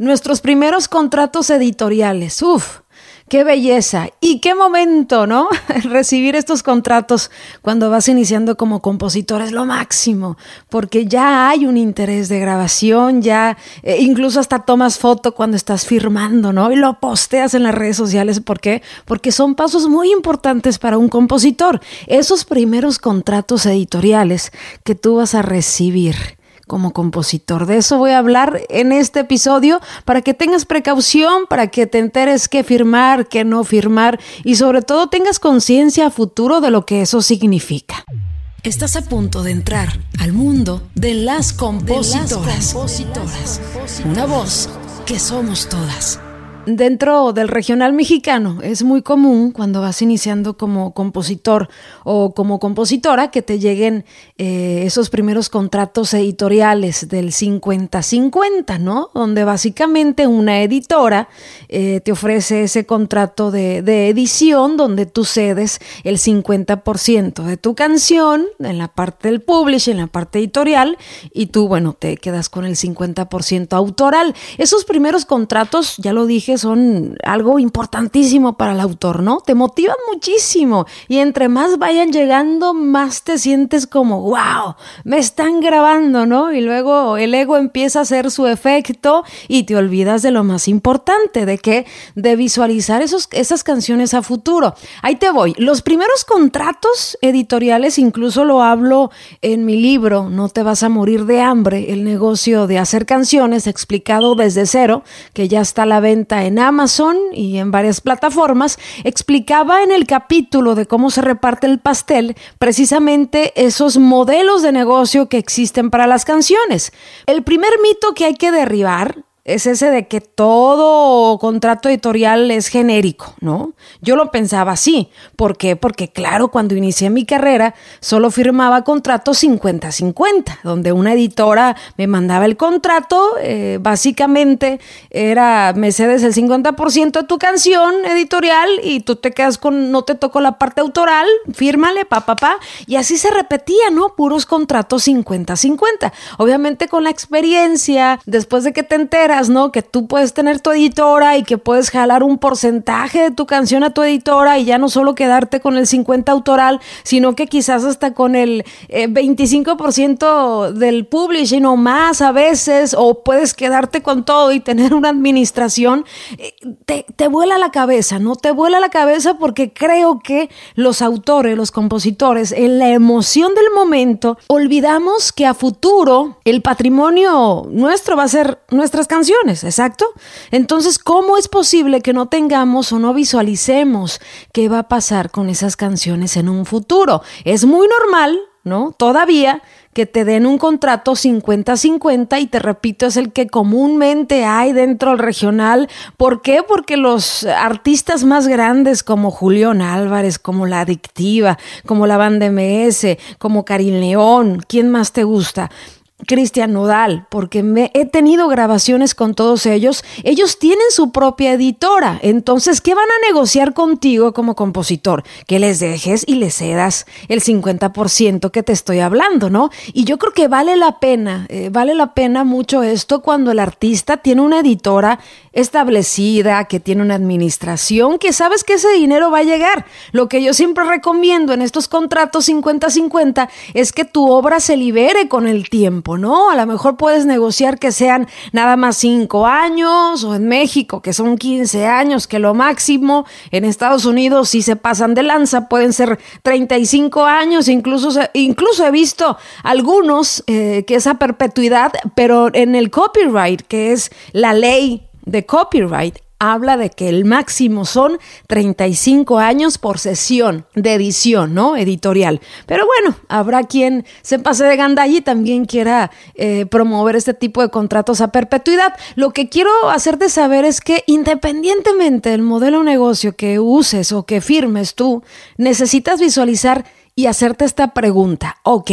Nuestros primeros contratos editoriales. Uf, qué belleza y qué momento, ¿no? Recibir estos contratos cuando vas iniciando como compositor es lo máximo, porque ya hay un interés de grabación, ya eh, incluso hasta tomas foto cuando estás firmando, ¿no? Y lo posteas en las redes sociales, ¿por qué? Porque son pasos muy importantes para un compositor. Esos primeros contratos editoriales que tú vas a recibir como compositor. De eso voy a hablar en este episodio para que tengas precaución, para que te enteres qué firmar, qué no firmar y sobre todo tengas conciencia a futuro de lo que eso significa. Estás a punto de entrar al mundo de las compositoras. Una voz que somos todas. Dentro del regional mexicano es muy común cuando vas iniciando como compositor o como compositora que te lleguen eh, esos primeros contratos editoriales del 50-50, ¿no? Donde básicamente una editora eh, te ofrece ese contrato de, de, edición donde tú cedes el 50% de tu canción en la parte del publish, en la parte editorial y tú, bueno, te quedas con el 50% autoral. Esos primeros contratos, ya lo dije, son algo importantísimo para el autor, ¿no? Te motivan muchísimo y entre más vayan llegando, más te sientes como, wow, me están grabando, ¿no? Y luego el ego empieza a hacer su efecto y te olvidas de lo más importante, de que de visualizar esos, esas canciones a futuro. Ahí te voy. Los primeros contratos editoriales, incluso lo hablo en mi libro, No te vas a morir de hambre, el negocio de hacer canciones explicado desde cero, que ya está a la venta en Amazon y en varias plataformas, explicaba en el capítulo de cómo se reparte el pastel precisamente esos modelos de negocio que existen para las canciones. El primer mito que hay que derribar es ese de que todo contrato editorial es genérico, ¿no? Yo lo pensaba así. ¿Por qué? Porque claro, cuando inicié mi carrera solo firmaba contratos 50-50, donde una editora me mandaba el contrato, eh, básicamente era, me cedes el 50% de tu canción editorial y tú te quedas con, no te tocó la parte autoral, fírmale, pa, pa, pa, y así se repetía, ¿no? Puros contratos 50-50. Obviamente con la experiencia, después de que te enteras, ¿no? Que tú puedes tener tu editora y que puedes jalar un porcentaje de tu canción a tu editora y ya no solo quedarte con el 50 autoral, sino que quizás hasta con el 25% eh, del publishing o más a veces, o puedes quedarte con todo y tener una administración, eh, te, te vuela la cabeza, ¿no? Te vuela la cabeza porque creo que los autores, los compositores, en la emoción del momento, olvidamos que a futuro el patrimonio nuestro va a ser nuestras canciones exacto. Entonces, ¿cómo es posible que no tengamos o no visualicemos qué va a pasar con esas canciones en un futuro? Es muy normal, ¿no? Todavía que te den un contrato 50-50 y te repito, es el que comúnmente hay dentro del regional. ¿Por qué? Porque los artistas más grandes como Julián Álvarez, como La Adictiva, como la banda MS, como Karim León, ¿quién más te gusta? Cristian Nodal, porque me, he tenido grabaciones con todos ellos. Ellos tienen su propia editora. Entonces, ¿qué van a negociar contigo como compositor? Que les dejes y les cedas el 50% que te estoy hablando, ¿no? Y yo creo que vale la pena, eh, vale la pena mucho esto cuando el artista tiene una editora establecida, que tiene una administración, que sabes que ese dinero va a llegar. Lo que yo siempre recomiendo en estos contratos 50-50 es que tu obra se libere con el tiempo, ¿no? A lo mejor puedes negociar que sean nada más 5 años o en México que son 15 años, que lo máximo. En Estados Unidos si se pasan de lanza pueden ser 35 años, incluso, incluso he visto algunos eh, que esa perpetuidad, pero en el copyright, que es la ley de copyright habla de que el máximo son 35 años por sesión de edición, ¿no? Editorial. Pero bueno, habrá quien se pase de gandalla y también quiera eh, promover este tipo de contratos a perpetuidad. Lo que quiero hacerte saber es que independientemente del modelo de negocio que uses o que firmes tú, necesitas visualizar y hacerte esta pregunta. Ok,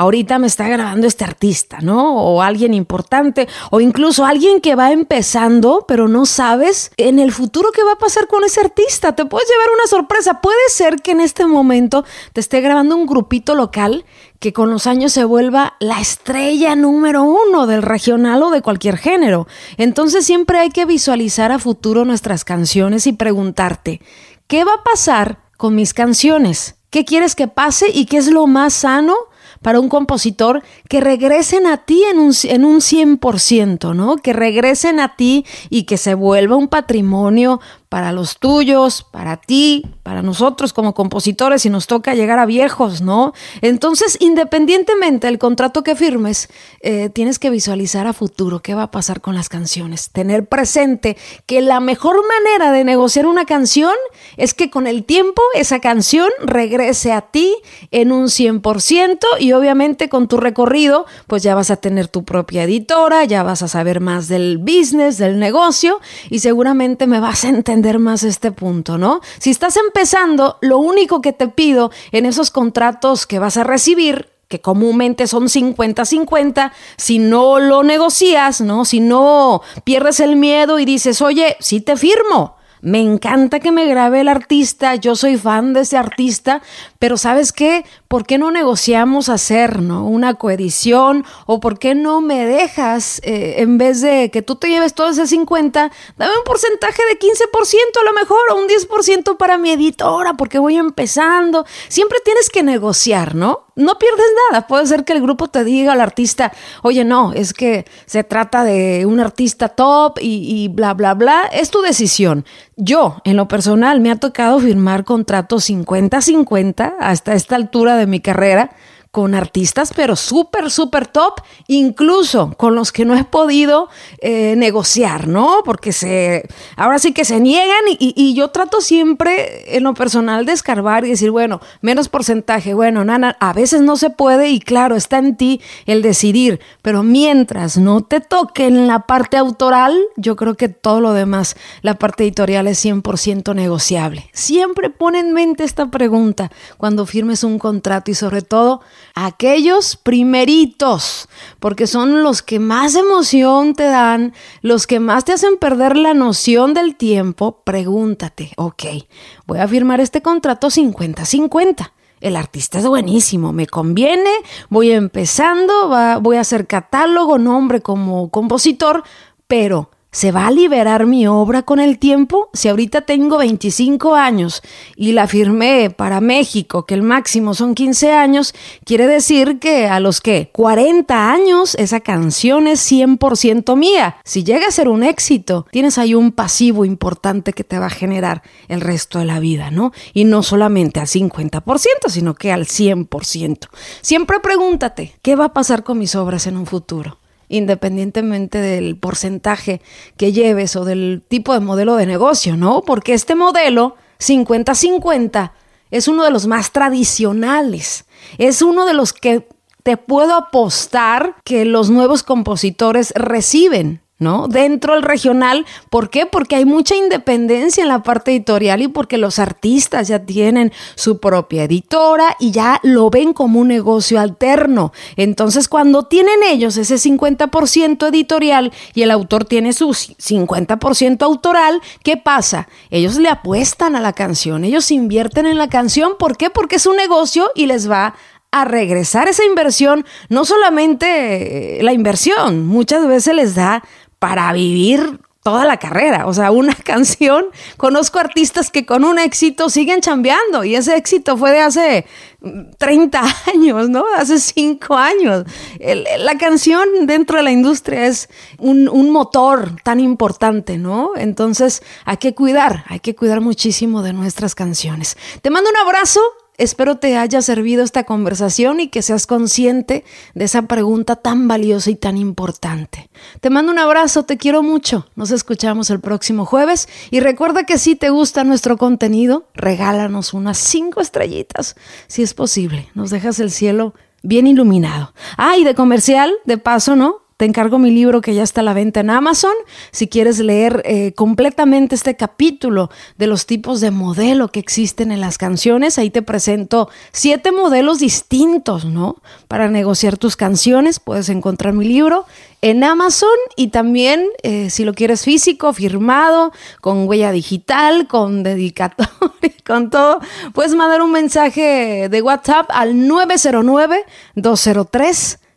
ahorita me está grabando este artista, ¿no? O alguien importante, o incluso alguien que va empezando, pero no sabes en el futuro qué va a pasar con ese artista. Te puedes llevar una sorpresa. Puede ser que en este momento te esté grabando un grupito local que con los años se vuelva la estrella número uno del regional o de cualquier género. Entonces siempre hay que visualizar a futuro nuestras canciones y preguntarte, ¿qué va a pasar con mis canciones? ¿Qué quieres que pase y qué es lo más sano para un compositor que regresen a ti en un, en un 100%, ¿no? Que regresen a ti y que se vuelva un patrimonio para los tuyos, para ti, para nosotros como compositores y nos toca llegar a viejos, ¿no? Entonces, independientemente del contrato que firmes, eh, tienes que visualizar a futuro qué va a pasar con las canciones, tener presente que la mejor manera de negociar una canción es que con el tiempo esa canción regrese a ti en un 100% y obviamente con tu recorrido, pues ya vas a tener tu propia editora, ya vas a saber más del business, del negocio y seguramente me vas a entender más este punto, ¿no? Si estás empezando, lo único que te pido en esos contratos que vas a recibir que comúnmente son 50-50, si no lo negocias, ¿no? Si no pierdes el miedo y dices, oye, sí te firmo, me encanta que me grabe el artista, yo soy fan de ese artista, pero ¿sabes qué? ¿Por qué no negociamos hacer ¿no? una coedición? ¿O por qué no me dejas, eh, en vez de que tú te lleves todo ese 50, dame un porcentaje de 15% a lo mejor, o un 10% para mi editora, porque voy empezando. Siempre tienes que negociar, ¿no? No pierdes nada. Puede ser que el grupo te diga al artista, oye, no, es que se trata de un artista top y, y, bla, bla, bla. Es tu decisión. Yo, en lo personal, me ha tocado firmar contratos 50-50 hasta esta altura de mi carrera con artistas, pero súper, súper top, incluso con los que no he podido eh, negociar, ¿no? Porque se, ahora sí que se niegan y, y, yo trato siempre en lo personal de escarbar y decir, bueno, menos porcentaje, bueno, nana, a veces no se puede y claro, está en ti el decidir, pero mientras no te toque en la parte autoral, yo creo que todo lo demás, la parte editorial es 100% negociable. Siempre pon en mente esta pregunta cuando firmes un contrato y sobre todo, aquellos primeritos, porque son los que más emoción te dan, los que más te hacen perder la noción del tiempo, pregúntate, ok, voy a firmar este contrato 50-50. El artista es buenísimo, me conviene, voy empezando, voy a hacer catálogo, nombre como compositor, pero ¿Se va a liberar mi obra con el tiempo? Si ahorita tengo 25 años y la firmé para México, que el máximo son 15 años, quiere decir que a los que 40 años esa canción es 100% mía. Si llega a ser un éxito, tienes ahí un pasivo importante que te va a generar el resto de la vida, ¿no? Y no solamente al 50%, sino que al 100%. Siempre pregúntate, ¿qué va a pasar con mis obras en un futuro? Independientemente del porcentaje que lleves o del tipo de modelo de negocio, ¿no? Porque este modelo 50-50 es uno de los más tradicionales, es uno de los que te puedo apostar que los nuevos compositores reciben. ¿No? Dentro del regional, ¿por qué? Porque hay mucha independencia en la parte editorial y porque los artistas ya tienen su propia editora y ya lo ven como un negocio alterno. Entonces, cuando tienen ellos ese 50% editorial y el autor tiene su 50% autoral, ¿qué pasa? Ellos le apuestan a la canción, ellos invierten en la canción, ¿por qué? Porque es un negocio y les va a regresar esa inversión, no solamente la inversión, muchas veces les da para vivir toda la carrera. O sea, una canción, conozco artistas que con un éxito siguen chambeando y ese éxito fue de hace 30 años, ¿no? Hace 5 años. la canción dentro de la industria es un, un motor tan importante, ¿no? Entonces hay que cuidar, hay que cuidar muchísimo de nuestras canciones. Te mando un abrazo Espero te haya servido esta conversación y que seas consciente de esa pregunta tan valiosa y tan importante. Te mando un abrazo, te quiero mucho. Nos escuchamos el próximo jueves y recuerda que si te gusta nuestro contenido, regálanos unas cinco estrellitas, si es posible. Nos dejas el cielo bien iluminado. Ah, y de comercial, de paso, ¿no? Te encargo mi libro que ya está a la venta en Amazon. Si quieres leer eh, completamente este capítulo de los tipos de modelo que existen en las canciones, ahí te presento siete modelos distintos, ¿no? Para negociar tus canciones, puedes encontrar mi libro en Amazon y también eh, si lo quieres físico, firmado, con huella digital, con dedicatoria, con todo, puedes mandar un mensaje de WhatsApp al 909 203